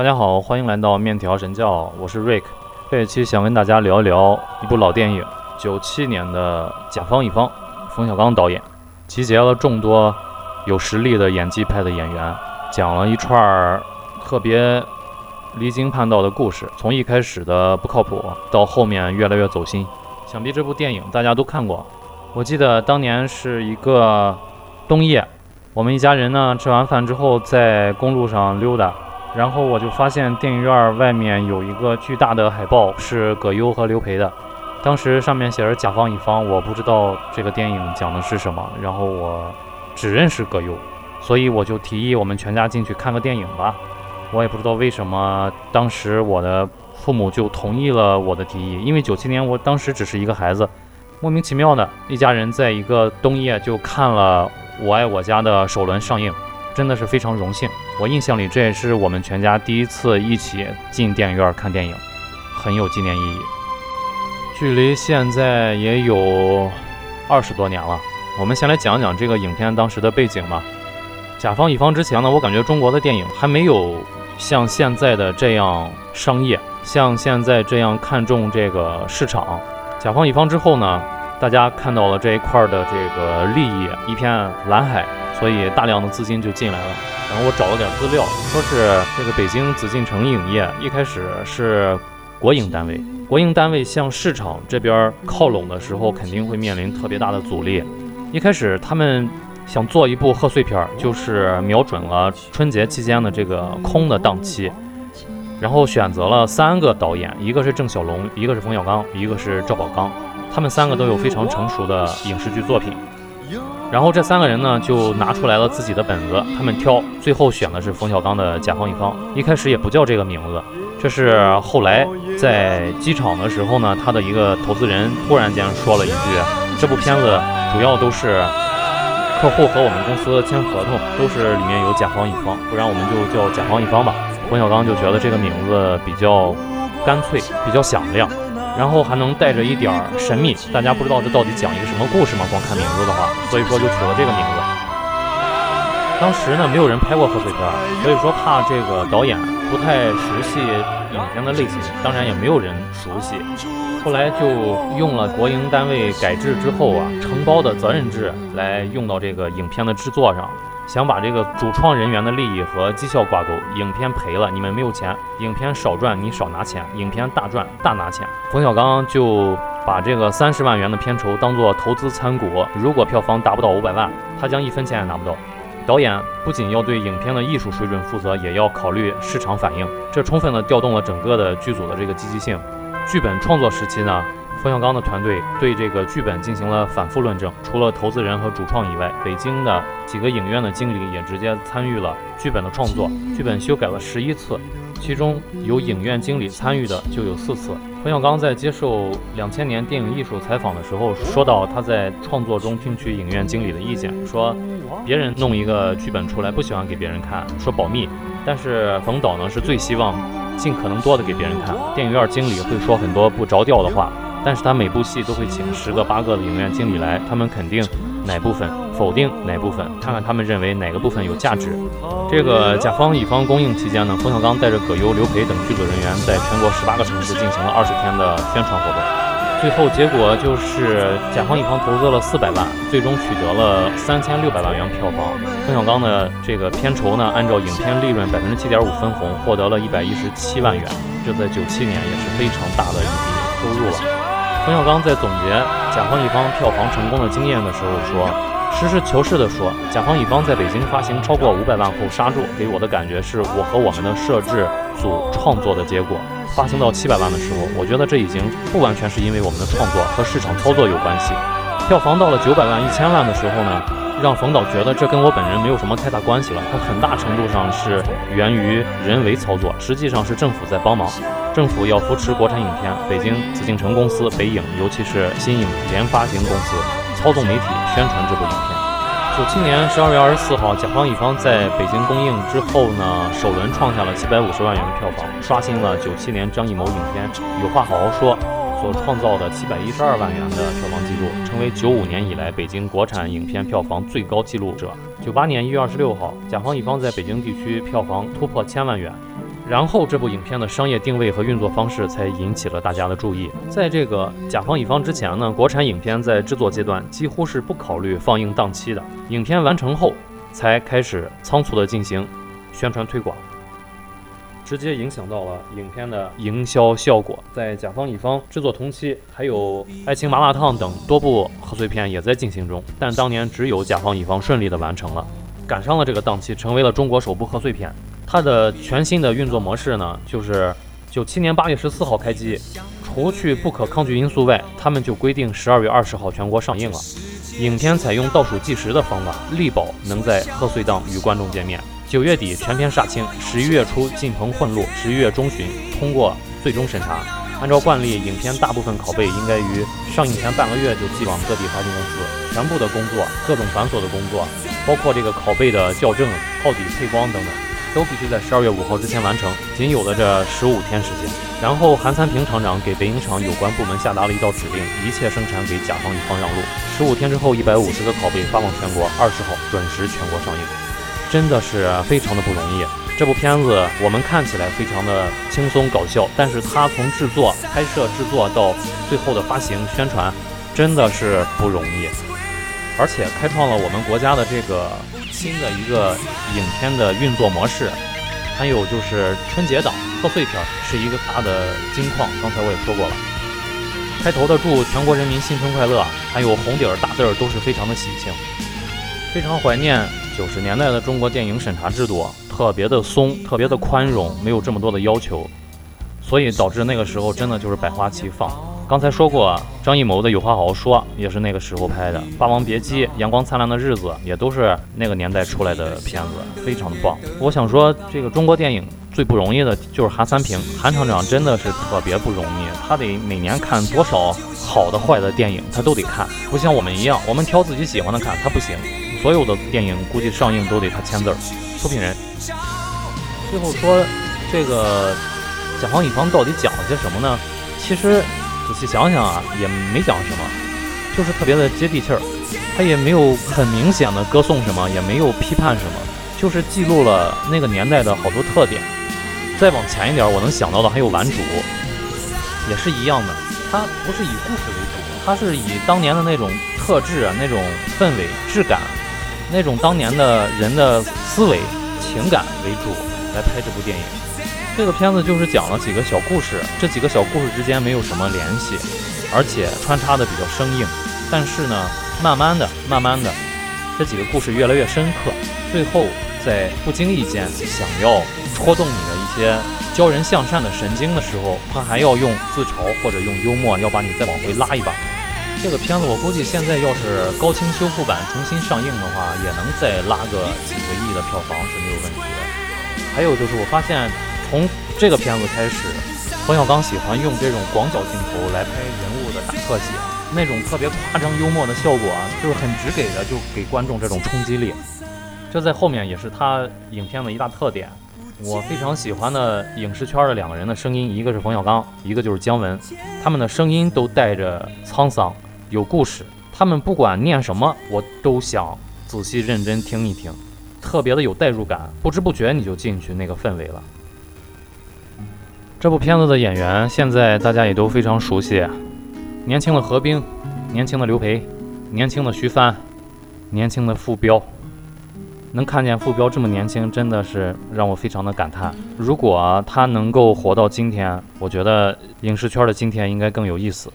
大家好，欢迎来到面条神教，我是 Rik。这一期想跟大家聊一聊一部老电影，九七年的《甲方乙方》，冯小刚导演，集结了众多有实力的演技派的演员，讲了一串儿特别离经叛道的故事，从一开始的不靠谱，到后面越来越走心。想必这部电影大家都看过。我记得当年是一个冬夜，我们一家人呢吃完饭之后在公路上溜达。然后我就发现电影院外面有一个巨大的海报，是葛优和刘培的。当时上面写着“甲方乙方”，我不知道这个电影讲的是什么。然后我只认识葛优，所以我就提议我们全家进去看个电影吧。我也不知道为什么，当时我的父母就同意了我的提议，因为九七年我当时只是一个孩子，莫名其妙的一家人在一个冬夜就看了《我爱我家》的首轮上映。真的是非常荣幸，我印象里这也是我们全家第一次一起进电影院看电影，很有纪念意义。距离现在也有二十多年了，我们先来讲讲这个影片当时的背景吧。甲方乙方之前呢，我感觉中国的电影还没有像现在的这样商业，像现在这样看重这个市场。甲方乙方之后呢，大家看到了这一块的这个利益一片蓝海。所以大量的资金就进来了，然后我找了点资料，说是这个北京紫禁城影业一开始是国营单位，国营单位向市场这边靠拢的时候，肯定会面临特别大的阻力。一开始他们想做一部贺岁片，就是瞄准了春节期间的这个空的档期，然后选择了三个导演，一个是郑晓龙，一个是冯小刚，一个是赵宝刚，他们三个都有非常成熟的影视剧作品。然后这三个人呢，就拿出来了自己的本子，他们挑，最后选的是冯小刚的《甲方乙方》。一开始也不叫这个名字，这是后来在机场的时候呢，他的一个投资人突然间说了一句：“这部片子主要都是客户和我们公司签合同，都是里面有甲方乙方，不然我们就叫甲方乙方吧。”冯小刚就觉得这个名字比较干脆，比较响亮。然后还能带着一点神秘，大家不知道这到底讲一个什么故事吗？光看名字的话，所以说就取了这个名字。当时呢，没有人拍过贺岁片，所以说怕这个导演不太熟悉影片的类型，当然也没有人熟悉。后来就用了国营单位改制之后啊，承包的责任制来用到这个影片的制作上。想把这个主创人员的利益和绩效挂钩，影片赔了你们没有钱，影片少赚你少拿钱，影片大赚大拿钱。冯小刚就把这个三十万元的片酬当做投资参股，如果票房达不到五百万，他将一分钱也拿不到。导演不仅要对影片的艺术水准负责，也要考虑市场反应，这充分的调动了整个的剧组的这个积极性。剧本创作时期呢？冯小刚的团队对这个剧本进行了反复论证，除了投资人和主创以外，北京的几个影院的经理也直接参与了剧本的创作。剧本修改了十一次，其中有影院经理参与的就有四次。冯小刚在接受两千年电影艺术采访的时候说到，他在创作中听取影院经理的意见，说别人弄一个剧本出来不喜欢给别人看，说保密，但是冯导呢是最希望尽可能多的给别人看。电影院经理会说很多不着调的话。但是他每部戏都会请十个八个的影院经理来，他们肯定哪部分，否定哪部分，看看他们认为哪个部分有价值。这个甲方乙方公映期间呢，冯小刚带着葛优、刘培等剧组人员在全国十八个城市进行了二十天的宣传活动。最后结果就是甲方乙方投资了四百万，最终取得了三千六百万元票房。冯小刚的这个片酬呢，按照影片利润百分之七点五分红，获得了一百一十七万元，这在九七年也是非常大的一笔收入了。冯小刚在总结甲方乙方票房成功的经验的时候说：“实事求是地说，甲方乙方在北京发行超过五百万后杀住，给我的感觉是我和我们的摄制组创作的结果。发行到七百万的时候，我觉得这已经不完全是因为我们的创作和市场操作有关系。票房到了九百万、一千万的时候呢？”让冯导觉得这跟我本人没有什么太大关系了，它很大程度上是源于人为操作，实际上是政府在帮忙。政府要扶持国产影片，北京紫禁城公司、北影，尤其是新影联发行公司，操纵媒体宣传这部影片。九七年十二月二十四号，甲方乙方在北京公映之后呢，首轮创下了七百五十万元的票房，刷新了九七年张艺谋影片《有话好好说》。所创造的七百一十二万元的票房纪录，成为九五年以来北京国产影片票房最高纪录者。九八年一月二十六号，甲方乙方在北京地区票房突破千万元，然后这部影片的商业定位和运作方式才引起了大家的注意。在这个甲方乙方之前呢，国产影片在制作阶段几乎是不考虑放映档期的，影片完成后才开始仓促的进行宣传推广，直接影响到了影片的营销效果。在甲方乙方制作同期，还有《爱情麻辣烫》等多部贺岁片也在进行中，但当年只有甲方乙方顺利的完成了，赶上了这个档期，成为了中国首部贺岁片。它的全新的运作模式呢，就是九七年八月十四号开机，除去不可抗拒因素外，他们就规定十二月二十号全国上映了。影片采用倒数计时的方法，力保能在贺岁档与观众见面。九月底全片杀青，十一月初进棚混录，十一月中旬通过最终审查。按照惯例，影片大部分拷贝应该于上映前半个月就寄往各地发行公司，全部的工作，各种繁琐的工作，包括这个拷贝的校正、套底、配光等等。都必须在十二月五号之前完成，仅有的这十五天时间。然后韩三平厂长给北影厂有关部门下达了一道指令，一切生产给甲方乙方让路。十五天之后，一百五十个拷贝发往全国，二十号准时全国上映，真的是非常的不容易。这部片子我们看起来非常的轻松搞笑，但是它从制作、拍摄、制作到最后的发行、宣传，真的是不容易，而且开创了我们国家的这个。新的一个影片的运作模式，还有就是春节档贺岁片是一个大的金矿。刚才我也说过了，开头的祝全国人民新春快乐，还有红底儿大字儿都是非常的喜庆。非常怀念九十年代的中国电影审查制度，特别的松，特别的宽容，没有这么多的要求，所以导致那个时候真的就是百花齐放。刚才说过，张艺谋的《有话好好说》也是那个时候拍的，《霸王别姬》《阳光灿烂的日子》也都是那个年代出来的片子，非常的棒。我想说，这个中国电影最不容易的就是韩三平，韩厂长真的是特别不容易，他得每年看多少好的坏的电影，他都得看，不像我们一样，我们挑自己喜欢的看，他不行，所有的电影估计上映都得他签字儿。出品人，最后说这个甲方乙方到底讲了些什么呢？其实。仔细想想啊，也没讲什么，就是特别的接地气儿。他也没有很明显的歌颂什么，也没有批判什么，就是记录了那个年代的好多特点。再往前一点，我能想到的还有《顽主》，也是一样的。它不是以故事为主，它是以当年的那种特质、那种氛围、质感、那种当年的人的思维、情感为主来拍这部电影。这个片子就是讲了几个小故事，这几个小故事之间没有什么联系，而且穿插的比较生硬。但是呢，慢慢的、慢慢的，这几个故事越来越深刻。最后在不经意间想要戳动你的一些教人向善的神经的时候，他还要用自嘲或者用幽默要把你再往回拉一把。这个片子我估计现在要是高清修复版重新上映的话，也能再拉个几个亿的票房是没有问题的。还有就是我发现。从这个片子开始，冯小刚喜欢用这种广角镜头来拍人物的大特写，那种特别夸张幽默的效果啊，就是很直给的，就给观众这种冲击力。这在后面也是他影片的一大特点。我非常喜欢的影视圈的两个人的声音，一个是冯小刚，一个就是姜文，他们的声音都带着沧桑，有故事。他们不管念什么，我都想仔细认真听一听，特别的有代入感，不知不觉你就进去那个氛围了。这部片子的演员现在大家也都非常熟悉，年轻的何冰，年轻的刘培，年轻的徐帆，年轻的傅彪。能看见傅彪这么年轻，真的是让我非常的感叹。如果他能够活到今天，我觉得影视圈的今天应该更有意思。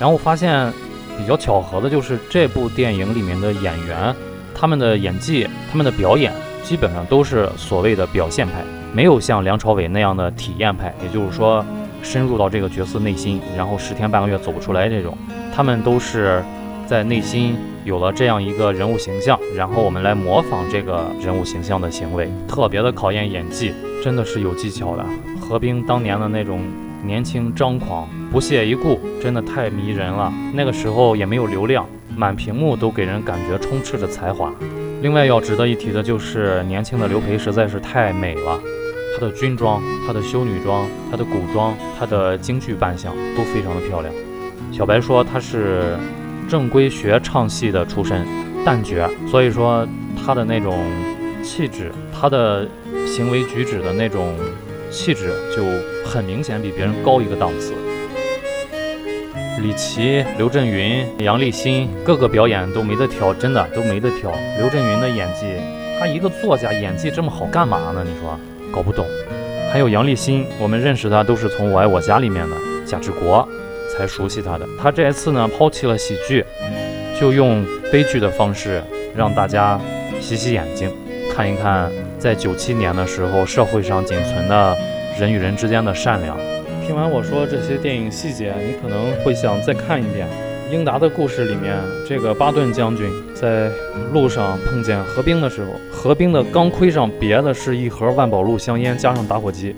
然后发现比较巧合的就是这部电影里面的演员，他们的演技，他们的表演，基本上都是所谓的表现派。没有像梁朝伟那样的体验派，也就是说，深入到这个角色内心，然后十天半个月走不出来这种。他们都是在内心有了这样一个人物形象，然后我们来模仿这个人物形象的行为，特别的考验演技，真的是有技巧的。何冰当年的那种年轻张狂、不屑一顾，真的太迷人了。那个时候也没有流量，满屏幕都给人感觉充斥着才华。另外要值得一提的就是年轻的刘培实在是太美了。她的军装、她的修女装、她的古装、她的京剧扮相都非常的漂亮。小白说她是正规学唱戏的出身，旦角，所以说她的那种气质、她的行为举止的那种气质就很明显比别人高一个档次。李琦、刘震云、杨立新，各个表演都没得挑，真的都没得挑。刘震云的演技，他一个作家演技这么好，干嘛呢？你说搞不懂。还有杨立新，我们认识他都是从《我爱我家》里面的贾志国才熟悉他的。他这一次呢，抛弃了喜剧，就用悲剧的方式让大家洗洗眼睛，看一看在九七年的时候社会上仅存的人与人之间的善良。听完我说这些电影细节，你可能会想再看一遍。英达的故事里面，这个巴顿将军在路上碰见何冰的时候，何冰的钢盔上别的是一盒万宝路香烟加上打火机，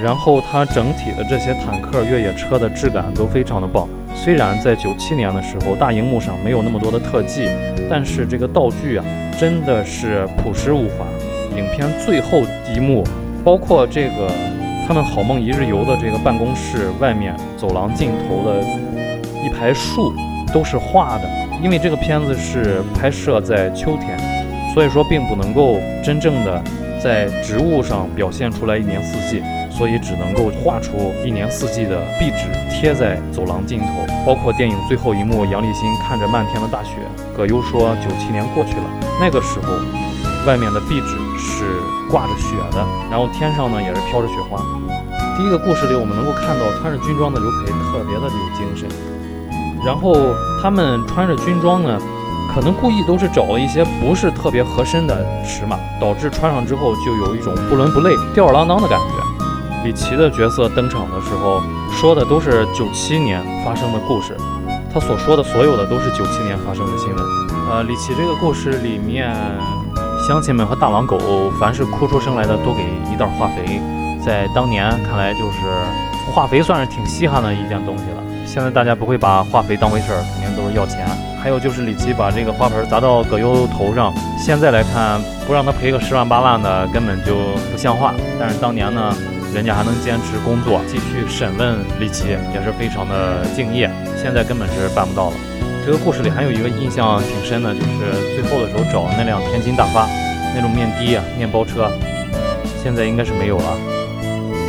然后它整体的这些坦克、越野车的质感都非常的棒。虽然在九七年的时候大荧幕上没有那么多的特技，但是这个道具啊真的是朴实无华。影片最后一幕，包括这个他们好梦一日游的这个办公室外面走廊尽头的。一排树都是画的，因为这个片子是拍摄在秋天，所以说并不能够真正的在植物上表现出来一年四季，所以只能够画出一年四季的壁纸贴在走廊尽头。包括电影最后一幕，杨立新看着漫天的大雪，葛优说九七年过去了，那个时候外面的壁纸是挂着雪的，然后天上呢也是飘着雪花。第一个故事里我们能够看到穿着军装的刘培特别的有精神。然后他们穿着军装呢，可能故意都是找了一些不是特别合身的尺码，导致穿上之后就有一种不伦不类、吊儿郎当的感觉。李琦的角色登场的时候，说的都是九七年发生的故事，他所说的所有的都是九七年发生的新闻。呃，李琦这个故事里面，乡亲们和大狼狗凡是哭出声来的都给一袋化肥，在当年看来就是化肥算是挺稀罕的一件东西了。现在大家不会把化肥当回事儿，肯定都是要钱。还有就是李琦把这个花盆砸到葛优头上，现在来看不让他赔个十万八万的根本就不像话。但是当年呢，人家还能坚持工作，继续审问李琦，也是非常的敬业。现在根本是办不到了。这个故事里还有一个印象挺深的，就是最后的时候找那辆天津大发，那种面的、面包车，现在应该是没有了。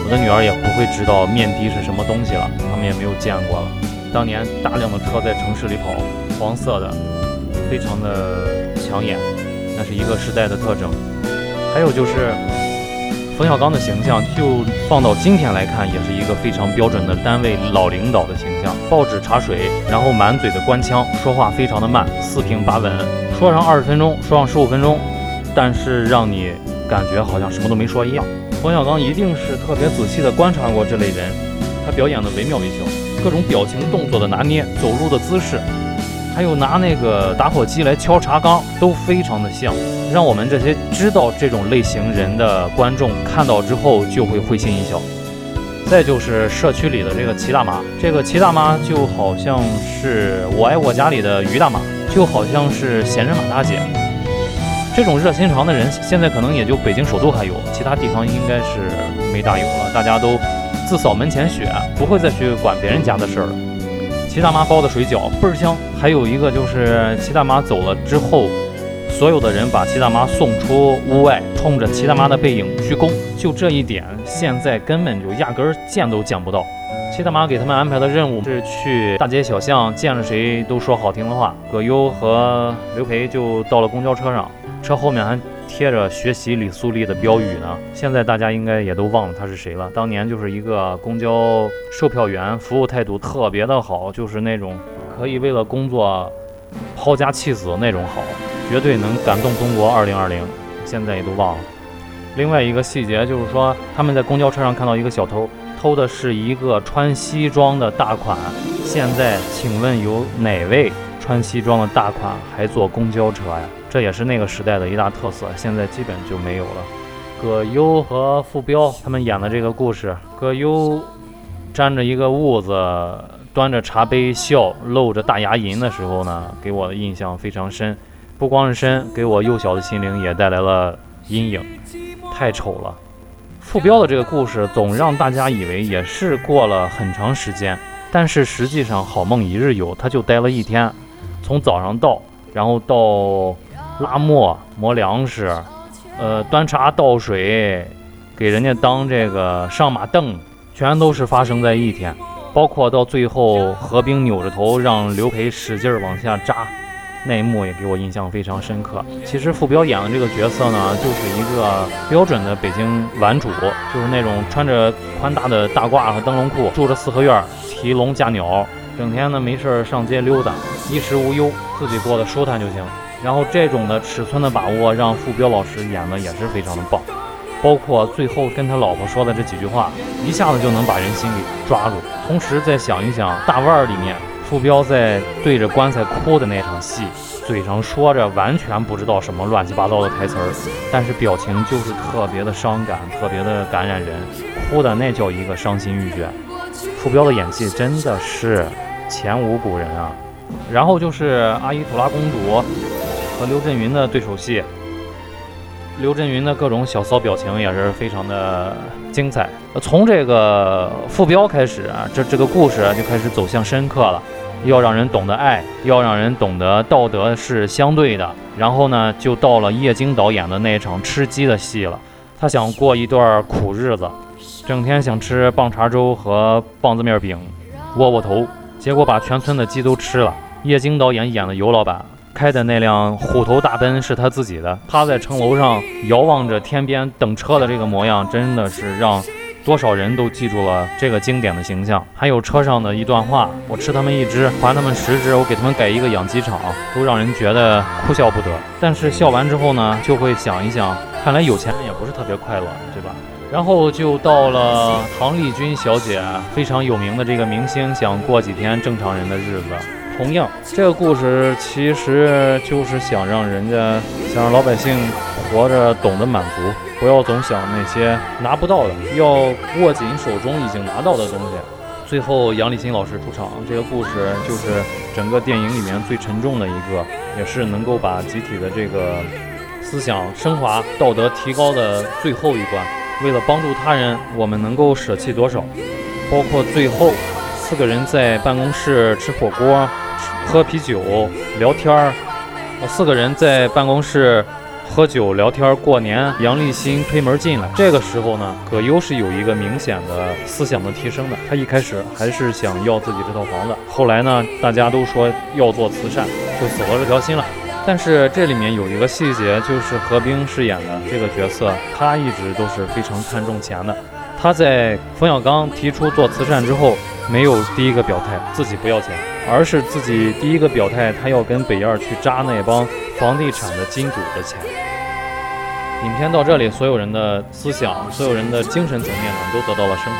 我的女儿也不会知道面的是什么东西了，他们也没有见过了。当年大量的车在城市里跑，黄色的，非常的抢眼，那是一个时代的特征。还有就是冯小刚的形象，就放到今天来看，也是一个非常标准的单位老领导的形象。报纸茶水，然后满嘴的官腔，说话非常的慢，四平八稳，说上二十分钟，说上十五分钟，但是让你感觉好像什么都没说一样。冯小刚一定是特别仔细地观察过这类人，他表演的惟妙惟肖，各种表情动作的拿捏，走路的姿势，还有拿那个打火机来敲茶缸，都非常的像，让我们这些知道这种类型人的观众看到之后就会会心一笑。再就是社区里的这个齐大妈，这个齐大妈就好像是我爱我家里的于大妈，就好像是闲人马大姐。这种热心肠的人，现在可能也就北京首都还有，其他地方应该是没大有了。大家都自扫门前雪，不会再去管别人家的事儿了。齐大妈包的水饺倍儿香。还有一个就是齐大妈走了之后，所有的人把齐大妈送出屋外，冲着齐大妈的背影鞠躬。就这一点，现在根本就压根儿见都见不到。齐大妈给他们安排的任务是去大街小巷，见了谁都说好听的话。葛优和刘培就到了公交车上。车后面还贴着“学习李素丽”的标语呢。现在大家应该也都忘了他是谁了。当年就是一个公交售票员，服务态度特别的好，就是那种可以为了工作抛家弃子那种好，绝对能感动中国二零二零。现在也都忘了。另外一个细节就是说，他们在公交车上看到一个小偷，偷的是一个穿西装的大款。现在请问有哪位穿西装的大款还坐公交车呀？这也是那个时代的一大特色，现在基本就没有了。葛优和傅彪他们演的这个故事，葛优沾着一个痦子，端着茶杯笑，露着大牙龈的时候呢，给我的印象非常深。不光是深，给我幼小的心灵也带来了阴影，太丑了。傅彪的这个故事总让大家以为也是过了很长时间，但是实际上好梦一日游，他就待了一天，从早上到，然后到。拉磨磨粮食，呃，端茶倒水，给给人家当这个上马凳，全都是发生在一天。包括到最后，何冰扭着头让刘培使劲往下扎，那一幕也给我印象非常深刻。其实傅彪演的这个角色呢，就是一个标准的北京顽主，就是那种穿着宽大的大褂和灯笼裤，住着四合院，提笼架鸟，整天呢没事上街溜达，衣食无忧，自己过得舒坦就行。然后这种的尺寸的把握，让傅彪老师演的也是非常的棒。包括最后跟他老婆说的这几句话，一下子就能把人心给抓住。同时再想一想，大腕儿里面傅彪在对着棺材哭的那场戏，嘴上说着完全不知道什么乱七八糟的台词儿，但是表情就是特别的伤感，特别的感染人，哭的那叫一个伤心欲绝。傅彪的演技真的是前无古人啊！然后就是阿依图拉公主和刘震云的对手戏。刘震云的各种小骚表情也是非常的精彩。从这个副标开始啊，这这个故事就开始走向深刻了，要让人懂得爱，要让人懂得道德是相对的。然后呢，就到了叶京导演的那一场吃鸡的戏了。他想过一段苦日子，整天想吃棒碴粥和棒子面饼、窝窝头，结果把全村的鸡都吃了。叶京导演演的尤老板。开的那辆虎头大奔是他自己的，他在城楼上遥望着天边等车的这个模样，真的是让多少人都记住了这个经典的形象。还有车上的一段话：“我吃他们一只，还他们十只，我给他们改一个养鸡场”，都让人觉得哭笑不得。但是笑完之后呢，就会想一想，看来有钱人也不是特别快乐，对吧？然后就到了唐丽君小姐非常有名的这个明星，想过几天正常人的日子。同样，这个故事其实就是想让人家，想让老百姓活着懂得满足，不要总想那些拿不到的，要握紧手中已经拿到的东西。最后，杨立新老师出场，这个故事就是整个电影里面最沉重的一个，也是能够把集体的这个思想升华、道德提高的最后一关。为了帮助他人，我们能够舍弃多少？包括最后四个人在办公室吃火锅。喝啤酒聊天儿，四个人在办公室喝酒聊天过年。杨立新推门进来，这个时候呢，葛优是有一个明显的思想的提升的。他一开始还是想要自己这套房子，后来呢，大家都说要做慈善，就死了这条心了。但是这里面有一个细节，就是何冰饰演的这个角色，他一直都是非常看重钱的。他在冯小刚提出做慈善之后，没有第一个表态自己不要钱。而是自己第一个表态，他要跟北燕去扎那帮房地产的金主的钱。影片到这里，所有人的思想、所有人的精神层面呢，都得到了升华。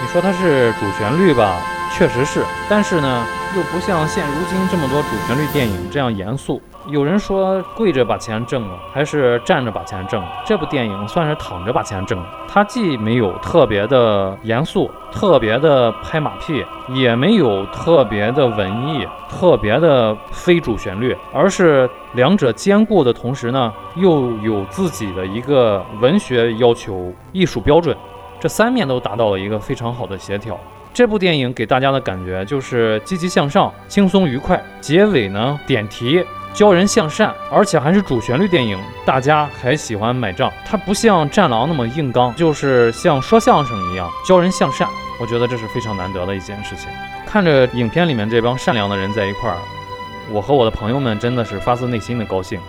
你说它是主旋律吧，确实是，但是呢，又不像现如今这么多主旋律电影这样严肃。有人说跪着把钱挣了，还是站着把钱挣了？这部电影算是躺着把钱挣了。它既没有特别的严肃、特别的拍马屁，也没有特别的文艺、特别的非主旋律，而是两者兼顾的同时呢，又有自己的一个文学要求、艺术标准，这三面都达到了一个非常好的协调。这部电影给大家的感觉就是积极向上、轻松愉快。结尾呢，点题。教人向善，而且还是主旋律电影，大家还喜欢买账。它不像《战狼》那么硬刚，就是像说相声一样教人向善。我觉得这是非常难得的一件事情。看着影片里面这帮善良的人在一块儿，我和我的朋友们真的是发自内心的高兴。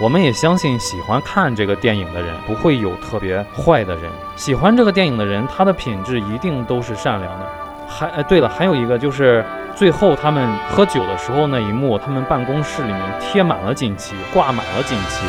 我们也相信喜欢看这个电影的人不会有特别坏的人，喜欢这个电影的人，他的品质一定都是善良的。还呃，对了，还有一个就是。最后他们喝酒的时候那一幕，他们办公室里面贴满了锦旗，挂满了锦旗。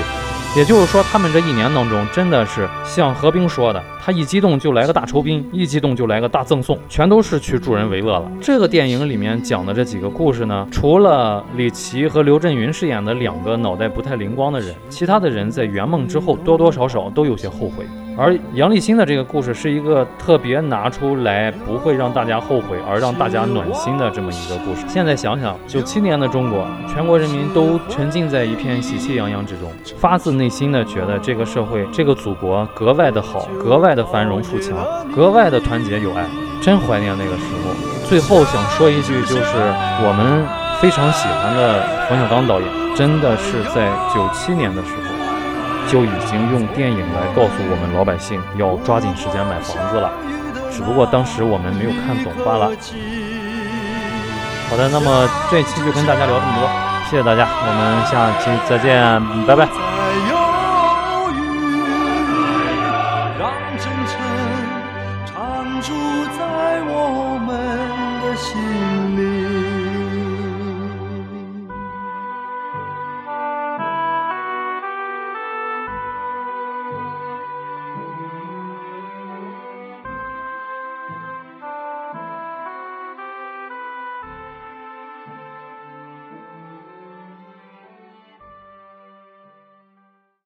也就是说，他们这一年当中，真的是像何冰说的，他一激动就来个大酬宾，一激动就来个大赠送，全都是去助人为乐了。这个电影里面讲的这几个故事呢，除了李琦和刘震云饰演的两个脑袋不太灵光的人，其他的人在圆梦之后多多少少都有些后悔。而杨立新的这个故事是一个特别拿出来不会让大家后悔，而让大家暖心的这么一个故事。现在想想，九七年的中国，全国人民都沉浸在一片喜气洋洋之中，发自内心的觉得这个社会、这个祖国格外的好，格外的繁荣富强，格外的团结友爱，真怀念那个时候。最后想说一句，就是我们非常喜欢的冯小刚导演，真的是在九七年的时候。就已经用电影来告诉我们老百姓要抓紧时间买房子了，只不过当时我们没有看懂罢了。好的，那么这一期就跟大家聊这么多，谢谢大家，我们下期再见，拜拜。